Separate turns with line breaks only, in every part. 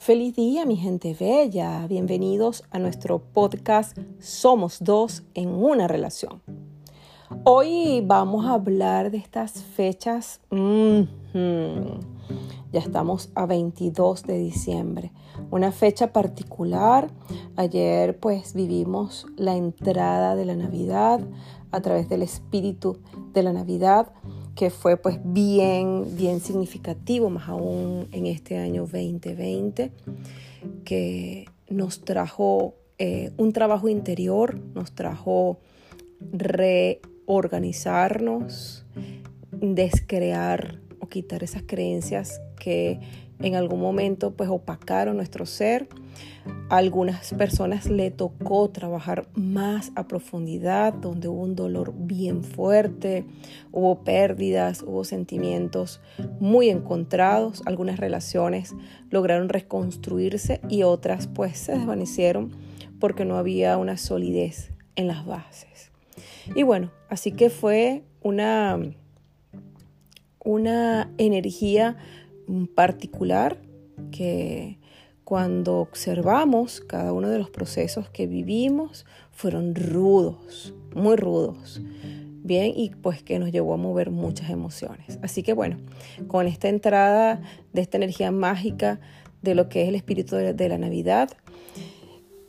Feliz día, mi gente bella. Bienvenidos a nuestro podcast Somos dos en una relación. Hoy vamos a hablar de estas fechas. Ya estamos a 22 de diciembre, una fecha particular. Ayer pues vivimos la entrada de la Navidad a través del espíritu de la Navidad que fue pues bien, bien significativo, más aún en este año 2020, que nos trajo eh, un trabajo interior, nos trajo reorganizarnos, descrear o quitar esas creencias que en algún momento pues opacaron nuestro ser a algunas personas le tocó trabajar más a profundidad, donde hubo un dolor bien fuerte, hubo pérdidas, hubo sentimientos muy encontrados, algunas relaciones lograron reconstruirse y otras pues se desvanecieron porque no había una solidez en las bases. Y bueno, así que fue una, una energía particular que cuando observamos cada uno de los procesos que vivimos, fueron rudos, muy rudos. Bien, y pues que nos llevó a mover muchas emociones. Así que bueno, con esta entrada de esta energía mágica de lo que es el espíritu de, la Navidad,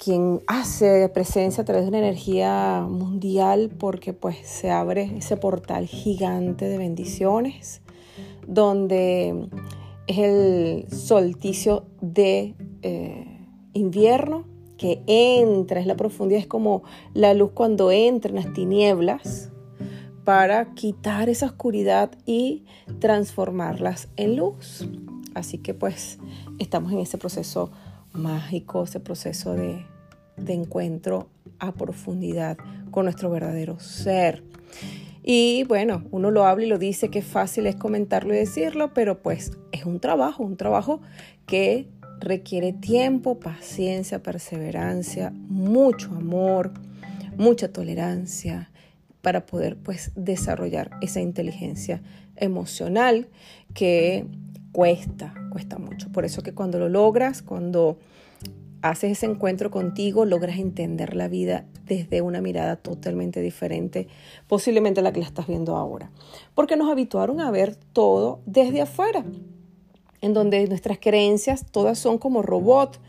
quien hace presencia a través de una energía mundial porque pues se abre ese portal gigante de bendiciones donde es el solsticio de eh, invierno que entra, es la profundidad, es como la luz cuando entra en las tinieblas para quitar esa oscuridad y transformarlas en luz. Así que pues estamos en ese proceso mágico, ese proceso de, de encuentro a profundidad con nuestro verdadero ser. Y bueno, uno lo habla y lo dice, que fácil es comentarlo y decirlo, pero pues es un trabajo, un trabajo que requiere tiempo, paciencia, perseverancia, mucho amor, mucha tolerancia para poder pues desarrollar esa inteligencia emocional que cuesta, cuesta mucho. Por eso que cuando lo logras, cuando haces ese encuentro contigo, logras entender la vida desde una mirada totalmente diferente, posiblemente la que la estás viendo ahora. Porque nos habituaron a ver todo desde afuera en donde nuestras creencias todas son como robot.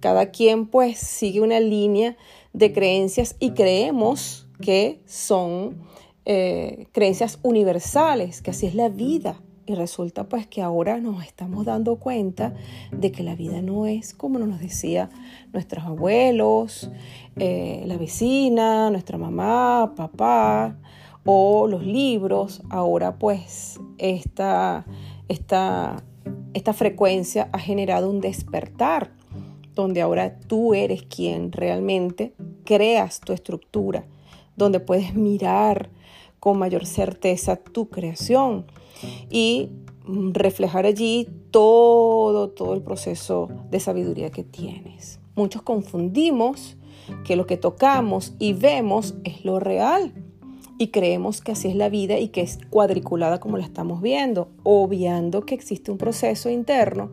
Cada quien pues sigue una línea de creencias y creemos que son eh, creencias universales, que así es la vida. Y resulta pues que ahora nos estamos dando cuenta de que la vida no es como nos decía nuestros abuelos, eh, la vecina, nuestra mamá, papá o los libros. Ahora pues esta, esta esta frecuencia ha generado un despertar, donde ahora tú eres quien realmente creas tu estructura, donde puedes mirar con mayor certeza tu creación y reflejar allí todo, todo el proceso de sabiduría que tienes. Muchos confundimos que lo que tocamos y vemos es lo real y creemos que así es la vida y que es cuadriculada como la estamos viendo, obviando que existe un proceso interno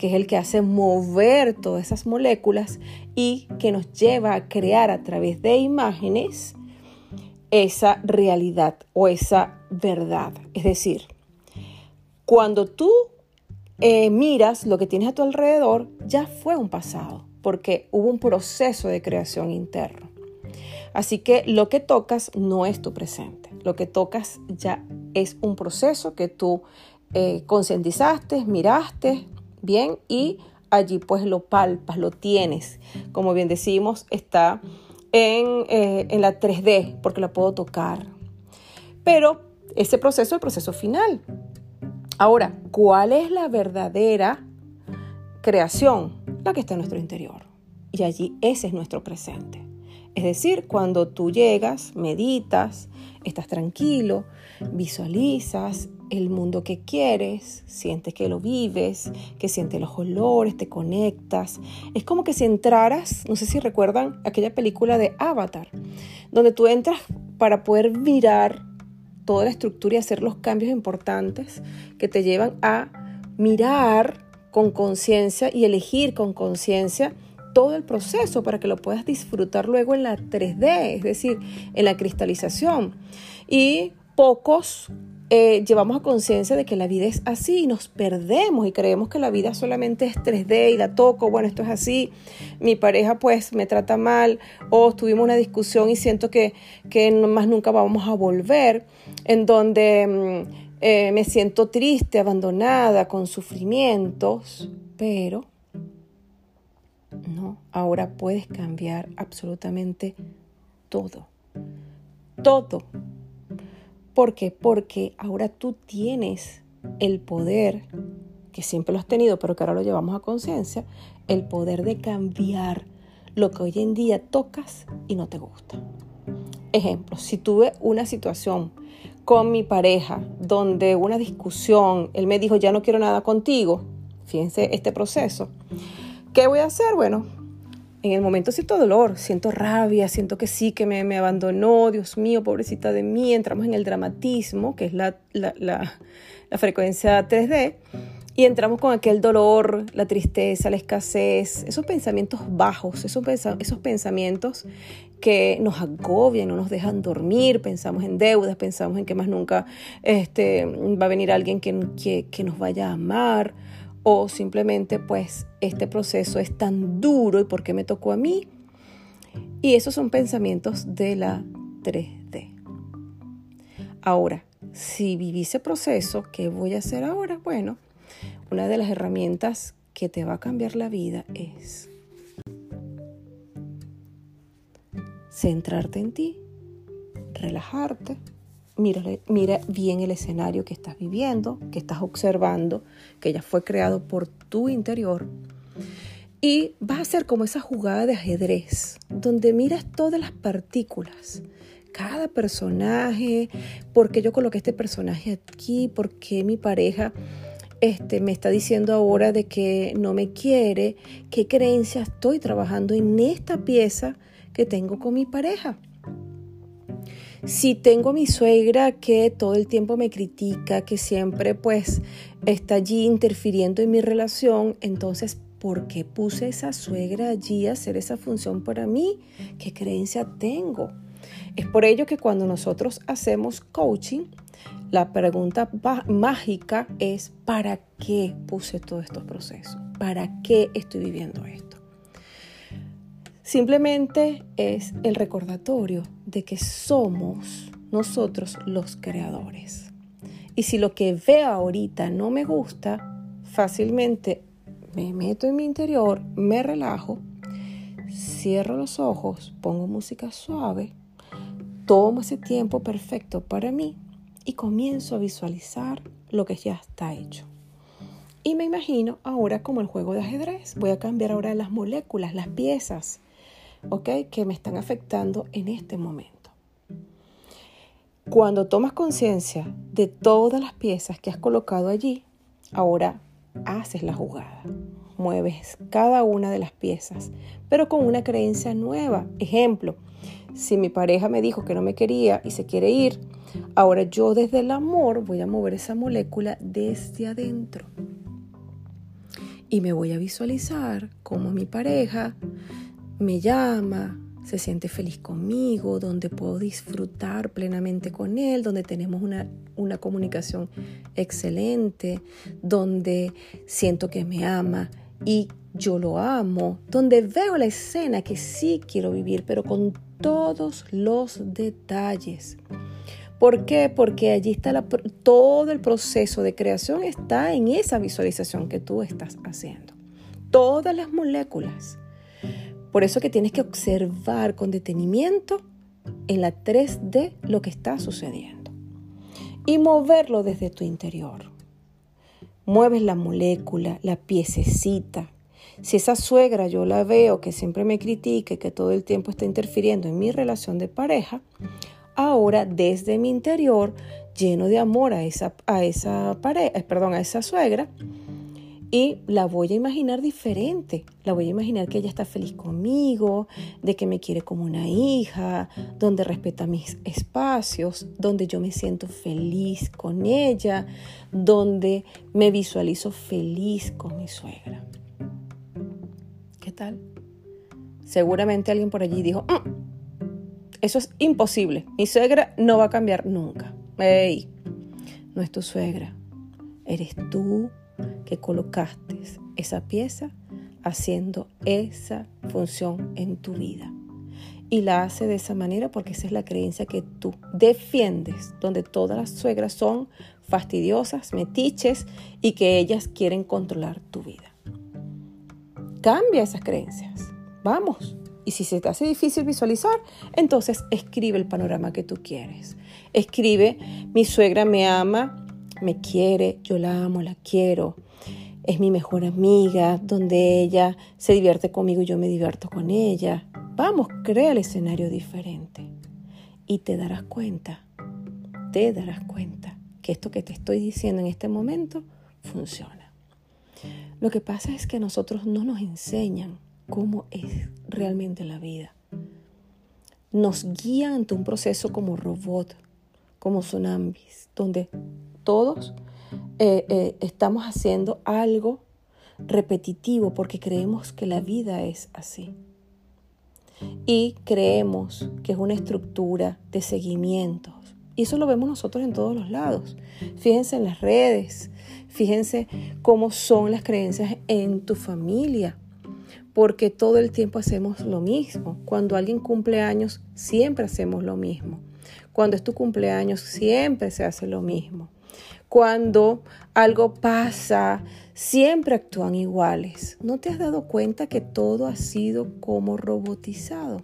que es el que hace mover todas esas moléculas y que nos lleva a crear a través de imágenes esa realidad o esa verdad. Es decir, cuando tú eh, miras lo que tienes a tu alrededor, ya fue un pasado, porque hubo un proceso de creación interno. Así que lo que tocas no es tu presente. Lo que tocas ya es un proceso que tú eh, concientizaste, miraste bien y allí pues lo palpas, lo tienes. Como bien decimos, está en, eh, en la 3D porque la puedo tocar. Pero ese proceso es el proceso final. Ahora, ¿cuál es la verdadera creación? La que está en nuestro interior. Y allí ese es nuestro presente. Es decir, cuando tú llegas, meditas, estás tranquilo, visualizas el mundo que quieres, sientes que lo vives, que sientes los olores, te conectas. Es como que si entraras, no sé si recuerdan aquella película de Avatar, donde tú entras para poder mirar toda la estructura y hacer los cambios importantes que te llevan a mirar con conciencia y elegir con conciencia todo el proceso para que lo puedas disfrutar luego en la 3D, es decir, en la cristalización. Y pocos eh, llevamos a conciencia de que la vida es así y nos perdemos y creemos que la vida solamente es 3D y la toco, bueno, esto es así, mi pareja pues me trata mal o tuvimos una discusión y siento que, que más nunca vamos a volver, en donde mm, eh, me siento triste, abandonada, con sufrimientos, pero no, ahora puedes cambiar absolutamente todo, todo ¿Por qué? Porque ahora tú tienes el poder, que siempre lo has tenido, pero que ahora lo llevamos a conciencia, el poder de cambiar lo que hoy en día tocas y no te gusta. Ejemplo, si tuve una situación con mi pareja donde una discusión, él me dijo, ya no quiero nada contigo, fíjense este proceso, ¿qué voy a hacer? Bueno, en el momento siento dolor, siento rabia, siento que sí, que me, abandonó, Dios mío, pobrecita de mí, entramos en el dramatismo, que es la, frecuencia 3D, y entramos con aquel dolor, la tristeza, la escasez, esos pensamientos bajos, esos, esos pensamientos que nos agobian, no nos dejan dormir, pensamos en deudas, pensamos en que más nunca este, va a venir alguien que, que nos vaya a amar, o simplemente pues este proceso es tan duro y por qué me tocó a mí. Y esos son pensamientos de la 3D. Ahora, si viví ese proceso, ¿qué voy a hacer ahora? Bueno, una de las herramientas que te va a cambiar la vida es centrarte en ti, relajarte, mira, bien el escenario que estás viviendo, que estás observando, que ya fue creado por tu interior. Y vas a hacer como esa jugada de ajedrez, donde miras todas las partículas, cada personaje, por qué yo coloqué este personaje aquí, por qué mi pareja este, me está diciendo ahora de que no me quiere, qué creencia estoy trabajando en esta pieza que tengo con mi pareja. Si tengo mi suegra que todo el tiempo me critica, que siempre pues está allí interfiriendo en mi relación, entonces ¿por qué puse esa suegra allí a hacer esa función para mí? ¿Qué creencia tengo? Es por ello que cuando nosotros hacemos coaching, la pregunta mágica es ¿para qué puse todos estos procesos? ¿Para qué estoy viviendo esto? Simplemente es el recordatorio de que somos nosotros los creadores. Y si lo que veo ahorita no me gusta, fácilmente me meto en mi interior, me relajo, cierro los ojos, pongo música suave, tomo ese tiempo perfecto para mí y comienzo a visualizar lo que ya está hecho. Y me imagino ahora como el juego de ajedrez. Voy a cambiar ahora las moléculas, las piezas que me están afectando en este momento. Cuando tomas conciencia de todas las piezas que has colocado allí, ahora haces la jugada. Mueves cada una de las piezas, pero con una creencia nueva. Ejemplo, si mi pareja me dijo que no me quería y se quiere ir, ahora yo desde el amor voy a mover esa molécula desde adentro. Y me voy a visualizar como mi pareja me llama, se siente feliz conmigo, donde puedo disfrutar plenamente con él, donde tenemos una, una, comunicación excelente, donde siento que me ama y yo lo amo, donde veo la escena que sí quiero vivir, pero con todos los detalles. ¿Por qué? Porque allí está todo el proceso de creación, está en esa visualización que tú estás haciendo. Todas las moléculas por eso que tienes que observar con detenimiento en la 3D lo que está sucediendo y moverlo desde tu interior. Mueves la molécula, la piececita. Si esa suegra yo la veo que siempre me critique, que todo el tiempo está interfiriendo en mi relación de pareja, ahora desde mi interior, lleno de amor a esa, a esa pareja, perdón, a esa suegra, y la voy a imaginar diferente. La voy a imaginar que ella está feliz conmigo, de que me quiere como una hija, donde respeta mis espacios, donde yo me siento feliz con ella, donde me visualizo feliz con mi suegra. ¿Qué tal? Seguramente alguien por allí dijo, mm, eso es imposible. Mi suegra no va a cambiar nunca. Ey, no es tu suegra. Eres tú que colocaste esa pieza haciendo esa función en tu vida. Y la hace de esa manera porque esa es la creencia que tú defiendes, donde todas las suegras son fastidiosas, metiches y que ellas quieren controlar tu vida. Cambia esas creencias. Vamos. Y si se te hace difícil visualizar, entonces escribe el panorama que tú quieres. Escribe, mi suegra me ama, me quiere, yo la amo, la quiero. Es mi mejor amiga, donde ella se divierte conmigo y yo me divierto con ella. Vamos, crea el escenario diferente. Y te darás cuenta, te darás cuenta que esto que te estoy diciendo en este momento funciona. Lo que pasa es que nosotros no nos enseñan cómo es realmente la vida. Nos guían ante un proceso como robot, como tsunamis, donde todos eh, eh, estamos haciendo algo repetitivo porque creemos que la vida es así. Y creemos que es una estructura de seguimientos. Y eso lo vemos nosotros en todos los lados. Fíjense en las redes, fíjense cómo son las creencias en tu familia, porque todo el tiempo hacemos lo mismo. Cuando alguien cumple años, siempre hacemos lo mismo. Cuando es tu cumpleaños, siempre se hace lo mismo. Cuando algo pasa, siempre actúan iguales. ¿No te has dado cuenta que todo ha sido como robotizado?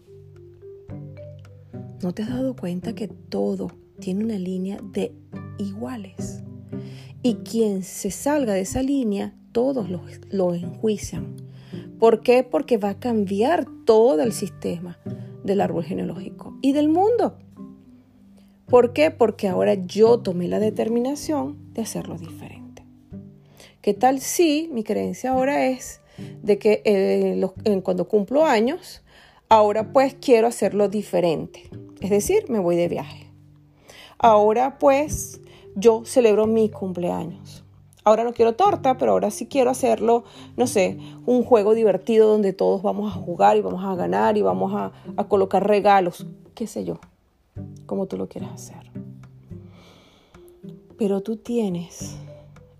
¿No te has dado cuenta que todo tiene una línea de iguales? Y quien se salga de esa línea, todos lo, lo enjuician ¿Por qué? Porque va a cambiar todo el sistema del árbol genealógico y del mundo. ¿Por qué? Porque ahora yo tomé la determinación de hacerlo diferente. ¿Qué tal si mi creencia ahora es de que eh, cuando cumplo años, ahora pues quiero hacerlo diferente? Es decir, me voy de viaje. Ahora pues yo celebro mi cumpleaños ahora no quiero torta, pero ahora sí quiero hacerlo, no sé, un juego divertido donde todos vamos a jugar y vamos a ganar y vamos a, colocar regalos, qué sé yo, como tú lo quieras hacer. Pero tú tienes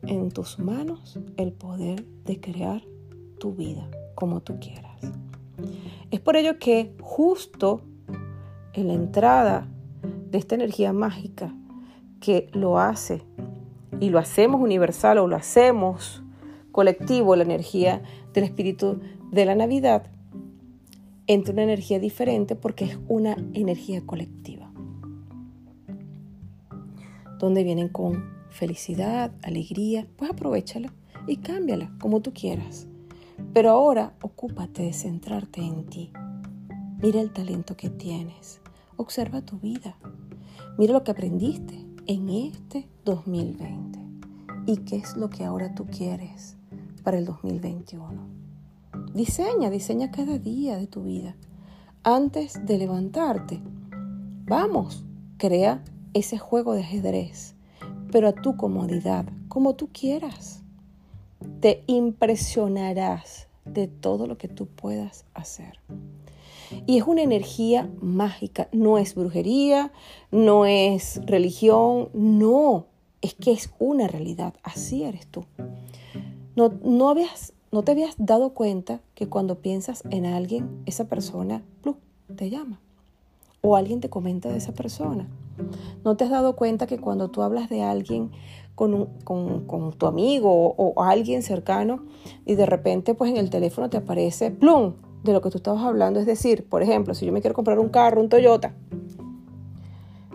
en tus manos el poder de crear tu vida como tú quieras. Es por ello que justo en la entrada de esta energía mágica que lo hace y lo hacemos universal o lo hacemos colectivo, la energía del espíritu de la Navidad, entra una energía diferente porque es una energía colectiva, donde vienen con felicidad, alegría, pues aprovechala y cámbiala como tú quieras. Pero ahora ocúpate de centrarte en ti. Mira el talento que tienes. Observa tu vida. Mira lo que aprendiste en este 2020 y qué es lo que ahora tú quieres para el 2021. Diseña, diseña cada día de tu vida. Antes de levantarte, vamos, crea ese juego de ajedrez, pero a tu comodidad, como tú quieras. Te impresionarás de todo lo que tú puedas hacer. Y es una energía mágica, no es brujería, no es religión, no, es que es una realidad, así eres tú. No, no, te habías dado cuenta que cuando piensas en alguien, esa persona te llama o alguien te comenta de esa persona. ¿No te has dado cuenta que cuando tú hablas de alguien con, con, tu amigo o, o, alguien cercano y de repente pues en el teléfono te aparece, plum, de lo que tú estabas hablando. Es decir, por ejemplo, si yo me quiero comprar un carro, un Toyota,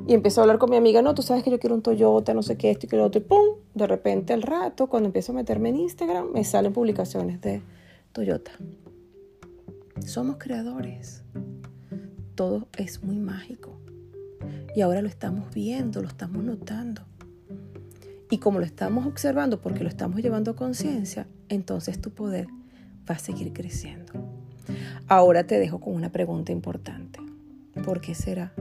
y empiezo a hablar con mi amiga, no, tú sabes que yo quiero un Toyota, no sé qué, esto y que lo otro, y pum, de repente al rato, cuando empiezo a meterme en Instagram, me salen publicaciones de Toyota. Somos creadores. Todo es muy mágico. Y ahora lo estamos viendo, lo estamos notando. Y como lo estamos observando porque lo estamos llevando a conciencia, entonces tu poder va a seguir creciendo. Ahora te dejo con una pregunta importante. ¿Por qué será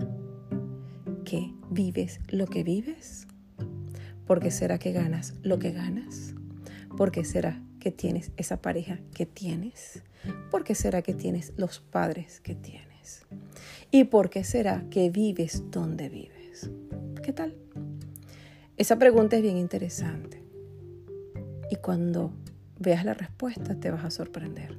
que vives lo que vives? ¿Por qué será que ganas lo que ganas? ¿Por qué será que tienes esa pareja que tienes? ¿Por qué será que tienes los padres que tienes? ¿Y por qué será que vives donde vives? ¿Qué tal? Esa pregunta es bien interesante. Y cuando veas la respuesta te vas a sorprender.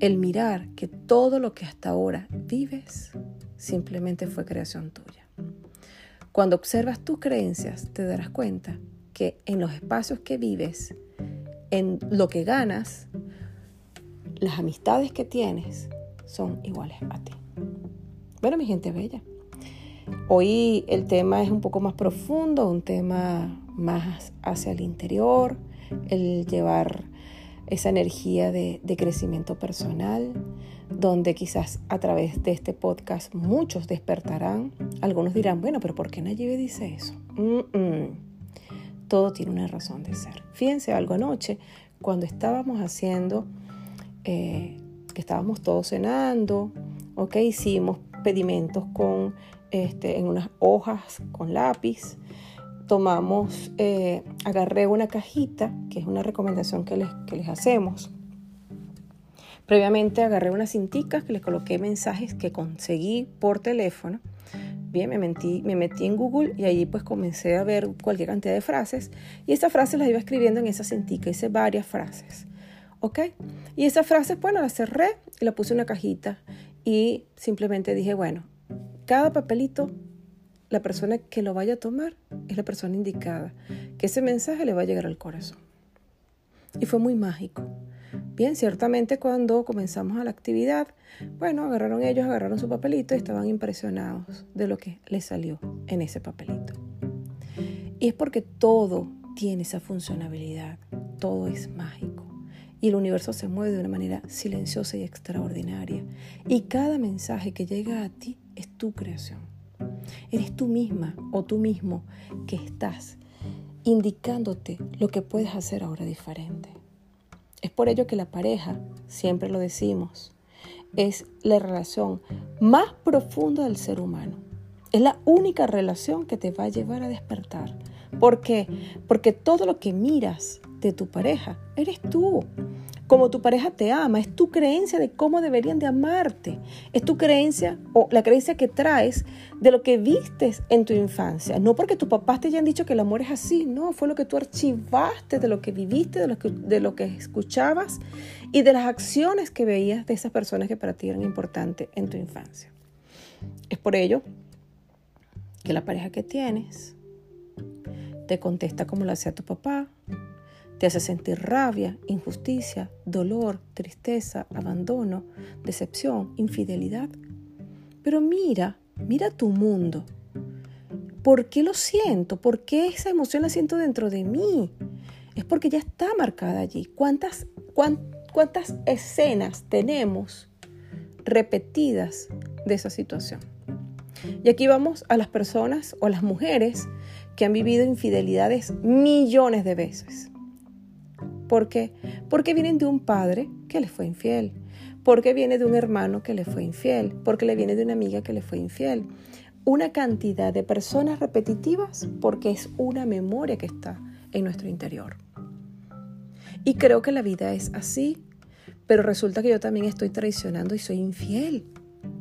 El mirar que todo lo que hasta ahora vives simplemente fue creación tuya. Cuando observas tus creencias te darás cuenta que en los espacios que vives, en lo que ganas, las amistades que tienes son iguales a ti. Bueno, mi gente bella, Hoy el tema es un poco más profundo, un tema más hacia el interior, el llevar esa energía de, crecimiento personal, donde quizás a través de este podcast muchos despertarán. Algunos dirán, bueno, pero ¿por qué Nayibe dice eso? Todo tiene una razón de ser. Fíjense algo anoche, cuando estábamos haciendo, eh, que estábamos todos cenando, ok, hicimos pedimentos con este, en unas hojas con lápiz. Tomamos, eh, agarré una cajita, que es una recomendación que les, que les hacemos. Previamente agarré unas cinticas que les coloqué mensajes que conseguí por teléfono. Bien, me, metí, me metí en Google y allí pues comencé a ver cualquier cantidad de frases y estas frases las iba escribiendo en esa cintica, hice varias frases, ¿ok? Y esas frases, bueno, las cerré y la puse en una cajita y simplemente dije, bueno, cada papelito, la persona que lo vaya a tomar es la persona indicada, que ese mensaje le va a llegar al corazón. Y fue muy mágico. Bien, ciertamente cuando comenzamos a la actividad, bueno, agarraron ellos, agarraron su papelito y estaban impresionados de lo que les salió en ese papelito. Y es porque todo tiene esa funcionalidad, todo es mágico. Y el universo se mueve de una manera silenciosa y extraordinaria. Y cada mensaje que llega a ti es tu creación. Eres tú misma o tú mismo que estás indicándote lo que puedes hacer ahora diferente. Es por ello que la pareja, siempre lo decimos, es la relación más profunda del ser humano. Es la única relación que te va a llevar a despertar. ¿Por qué? Porque todo lo que miras de tu pareja. Eres tú. Como tu pareja te ama, es tu creencia de cómo deberían de amarte, es tu creencia o la creencia que traes de lo que vistes en tu infancia, no porque tus papás te hayan dicho que el amor es así, no, fue lo que tú archivaste de lo que viviste, de lo que, de lo que escuchabas y de las acciones que veías de esas personas que para ti eran importantes en tu infancia. Es por ello que la pareja que tienes te contesta como lo hacía tu papá, te hace sentir rabia, injusticia, dolor, tristeza, abandono, decepción, infidelidad. Pero mira, mira tu mundo. ¿Por qué lo siento? ¿Por qué esa emoción la siento dentro de mí? Es porque ya está marcada allí. ¿Cuántas, cuántas escenas tenemos repetidas de esa situación? Y aquí vamos a las personas o las mujeres que han vivido infidelidades millones de veces. ¿Por qué? Porque vienen de un padre que le fue infiel, porque viene de un hermano que le fue infiel, porque le viene de una amiga que le fue infiel. Una cantidad de personas repetitivas porque es una memoria que está en nuestro interior. Y creo que la vida es así, pero resulta que yo también estoy traicionando y soy infiel,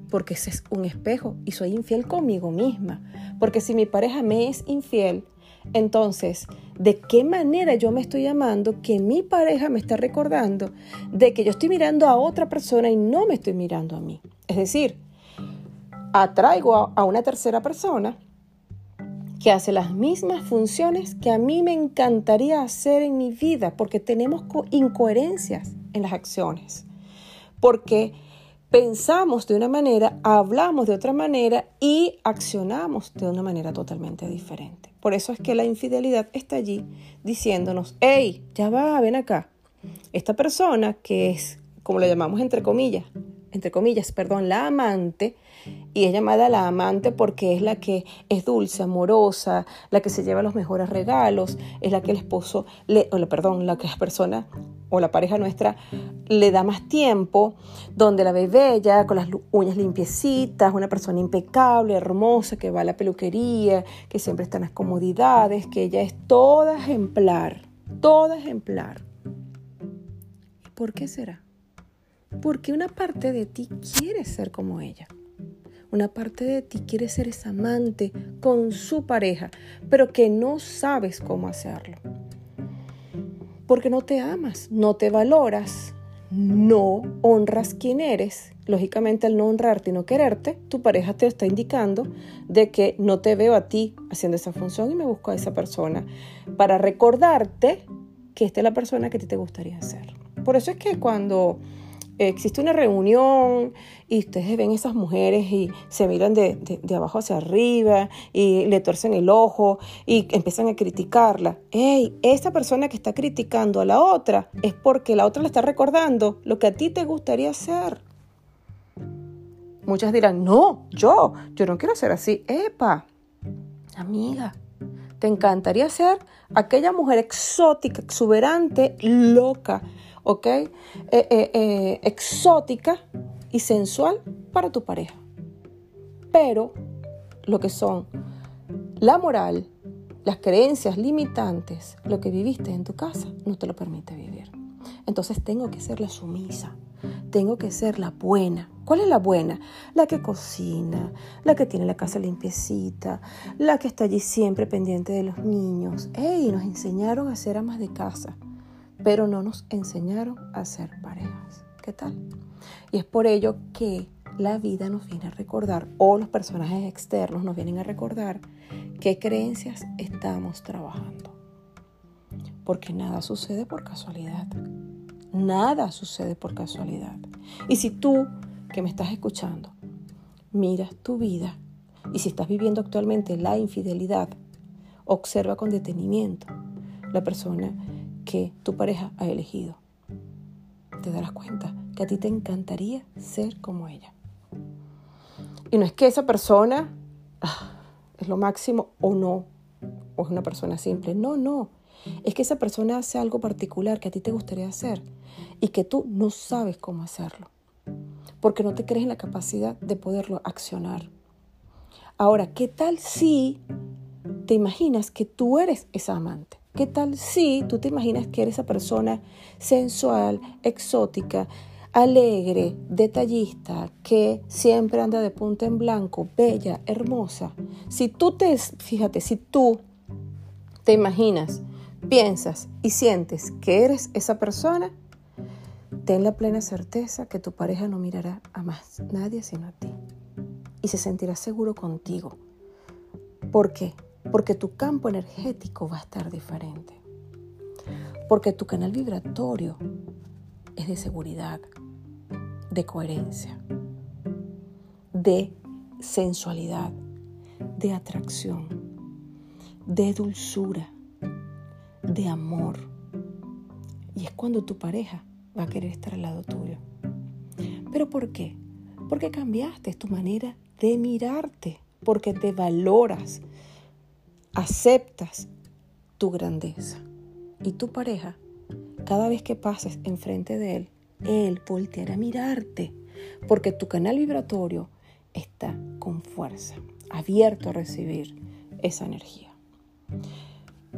porque ese es un espejo y soy infiel conmigo misma, porque si mi pareja me es infiel, entonces, ¿de qué manera yo me estoy amando que mi pareja me está recordando de que yo estoy mirando a otra persona y no me estoy mirando a mí? Es decir, atraigo a, una tercera persona que hace las mismas funciones que a mí me encantaría hacer en mi vida, porque tenemos incoherencias en las acciones. Porque pensamos de una manera, hablamos de otra manera y accionamos de una manera totalmente diferente. Por eso es que la infidelidad está allí diciéndonos, hey, ya va, ven acá. Esta persona que es, como le llamamos entre comillas, entre comillas, perdón, la amante, y es llamada la amante porque es la que es dulce, amorosa, la que se lleva los mejores regalos, es la que el esposo, le, o la, perdón, la que la persona o la pareja nuestra le da más tiempo, donde la ve bella, con las uñas limpiecitas, una persona impecable, hermosa, que va a la peluquería, que siempre está en las comodidades, que ella es toda ejemplar, toda ejemplar. ¿Por qué será? Porque una parte de ti quiere ser como ella. Una parte de ti quiere ser esa amante con su pareja, pero que no sabes cómo hacerlo. Porque no te amas, no te valoras, no honras quién eres. Lógicamente al no honrarte y no quererte, tu pareja te está indicando de que no te veo a ti haciendo esa función y me busco a esa persona para recordarte que esta es la persona que a ti te gustaría ser. Por eso es que cuando existe una reunión y ustedes ven esas mujeres y se miran de, abajo hacia arriba y le torcen el ojo y empiezan a criticarla. Hey, esa persona que está criticando a la otra es porque la otra le está recordando lo que a ti te gustaría hacer. Muchas dirán, no, yo, yo no quiero ser así. Epa, amiga, te encantaría ser aquella mujer exótica, exuberante, loca, ¿ok? Eh, eh, eh, exótica y sensual para tu pareja. Pero lo que son la moral, las creencias limitantes, lo que viviste en tu casa, no te lo permite vivir. Entonces tengo que ser la sumisa, tengo que ser la buena. ¿Cuál es la buena? La que cocina, la que tiene la casa limpiecita, la que está allí siempre pendiente de los niños. ¡Ey! Nos enseñaron a ser amas de casa pero no nos enseñaron a ser parejas. ¿Qué tal? Y es por ello que la vida nos viene a recordar, o los personajes externos nos vienen a recordar, qué creencias estamos trabajando. Porque nada sucede por casualidad. Nada sucede por casualidad. Y si tú, que me estás escuchando, miras tu vida y si estás viviendo actualmente la infidelidad, observa con detenimiento la persona que tu pareja ha elegido. Te darás cuenta que a ti te encantaría ser como ella. Y no es que esa persona ah, es lo máximo o no, o es una persona simple. No, no. Es que esa persona hace algo particular que a ti te gustaría hacer y que tú no sabes cómo hacerlo. Porque no te crees en la capacidad de poderlo accionar. Ahora, ¿qué tal si te imaginas que tú eres esa amante? ¿Qué tal si tú te imaginas que eres esa persona sensual, exótica, alegre, detallista, que siempre anda de punta en blanco, bella, hermosa? Si tú te, fíjate, si tú te imaginas, piensas y sientes que eres esa persona, ten la plena certeza que tu pareja no mirará a más nadie sino a ti. Y se sentirá seguro contigo. ¿Por qué? Porque tu campo energético va a estar diferente. Porque tu canal vibratorio es de seguridad, de coherencia, de sensualidad, de atracción, de dulzura, de amor. Y es cuando tu pareja va a querer estar al lado tuyo. ¿Pero por qué? Porque cambiaste tu manera de mirarte, porque te valoras, aceptas tu grandeza. Y tu pareja, cada vez que pases enfrente de él, él volteará a mirarte, porque tu canal vibratorio está con fuerza, abierto a recibir esa energía.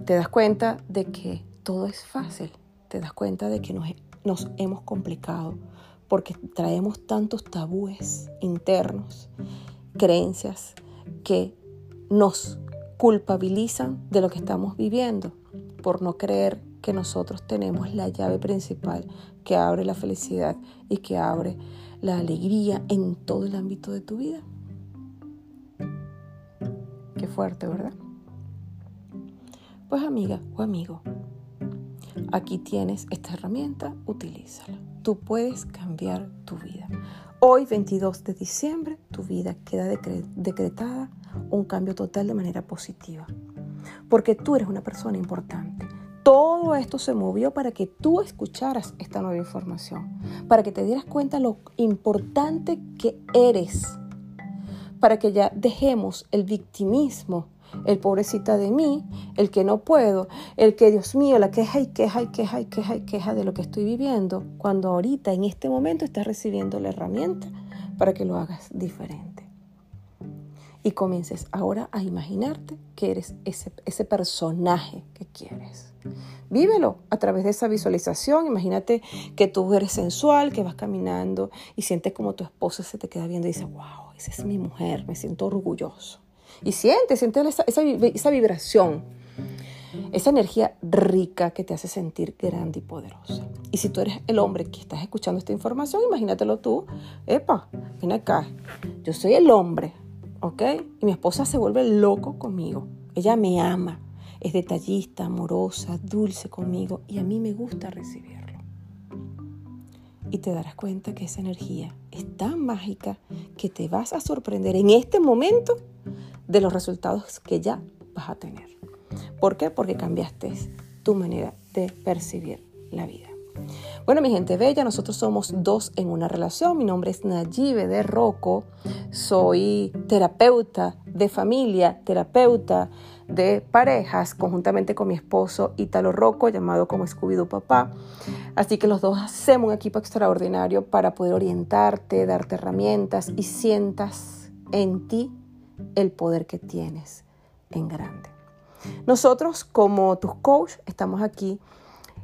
Te das cuenta de que todo es fácil, te das cuenta de que nos, nos hemos complicado porque traemos tantos tabúes internos, creencias que nos culpabilizan de lo que estamos viviendo por no creer que nosotros tenemos la llave principal que abre la felicidad y que abre la alegría en todo el ámbito de tu vida. Qué fuerte, ¿verdad? Pues amiga o amigo, aquí tienes esta herramienta, utilízala. Tú puedes cambiar tu vida. Hoy, 22 de diciembre, tu vida queda decretada un cambio total de manera positiva. Porque tú eres una persona importante. todo esto se movió para que tú escucharas esta nueva información, para que te dieras cuenta lo importante que eres, para que ya dejemos el victimismo, el pobrecita de mí, el que no puedo, el que Dios mío, la queja y queja y queja y queja y queja de lo que estoy viviendo, cuando ahorita en este momento estás recibiendo la herramienta para que lo hagas diferente. Y comiences ahora a imaginarte que eres ese, ese personaje que quieres. Vívelo a través de esa visualización. Imagínate que tú eres sensual, que vas caminando y sientes como tu esposa se te queda viendo y dice, wow, esa es mi mujer, me siento orgulloso. Y siente, siente esa, esa, vibración, esa energía rica que te hace sentir grande y poderosa. Y si tú eres el hombre que estás escuchando esta información, imagínatelo tú, epa, ven acá, yo soy el hombre, ¿ok? Y mi esposa se vuelve loco conmigo, ella me ama, es detallista, amorosa, dulce conmigo y a mí me gusta recibirlo. Y te darás cuenta que esa energía es tan mágica que te vas a sorprender en este momento de los resultados que ya vas a tener. ¿Por qué? Porque cambiaste tu manera de percibir la vida. Bueno, mi gente bella, nosotros somos dos en una relación. Mi nombre es Nayibe de Rocco. Soy terapeuta de familia, terapeuta de parejas, conjuntamente con mi esposo Italo Rocco, llamado como Scooby-Doo Papá. Así que los dos hacemos un equipo extraordinario para poder orientarte, darte herramientas y sientas en ti el poder que tienes en grande. Nosotros como tus coach estamos aquí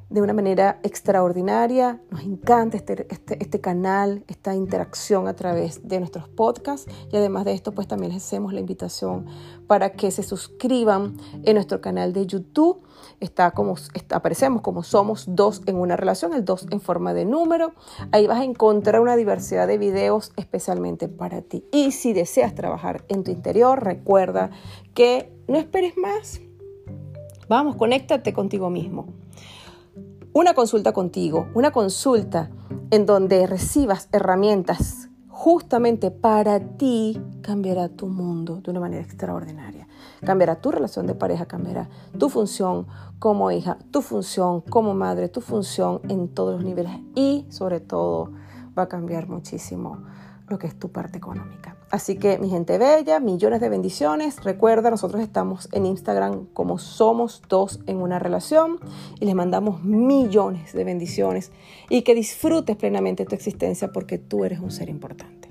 de una manera extraordinaria. Nos encanta este, este, este, canal, esta interacción a través de nuestros podcasts y además de esto pues también les hacemos la invitación para que se suscriban en nuestro canal de YouTube. Está como, aparecemos como somos dos en una relación, el dos en forma de número. Ahí vas a encontrar una diversidad de videos especialmente para ti. Y si deseas trabajar en tu interior, recuerda que no esperes más. Vamos, conéctate contigo mismo una consulta contigo, una consulta en donde recibas herramientas justamente para ti, cambiará tu mundo de una manera extraordinaria. Cambiará tu relación de pareja, cambiará tu función como hija, tu función como madre, tu función en todos los niveles y sobre todo va a cambiar muchísimo lo que es tu parte económica. Así que mi gente bella, millones de bendiciones. Recuerda, nosotros estamos en Instagram como somos dos en una relación y les mandamos millones de bendiciones y que disfrutes plenamente tu existencia porque tú eres un ser importante.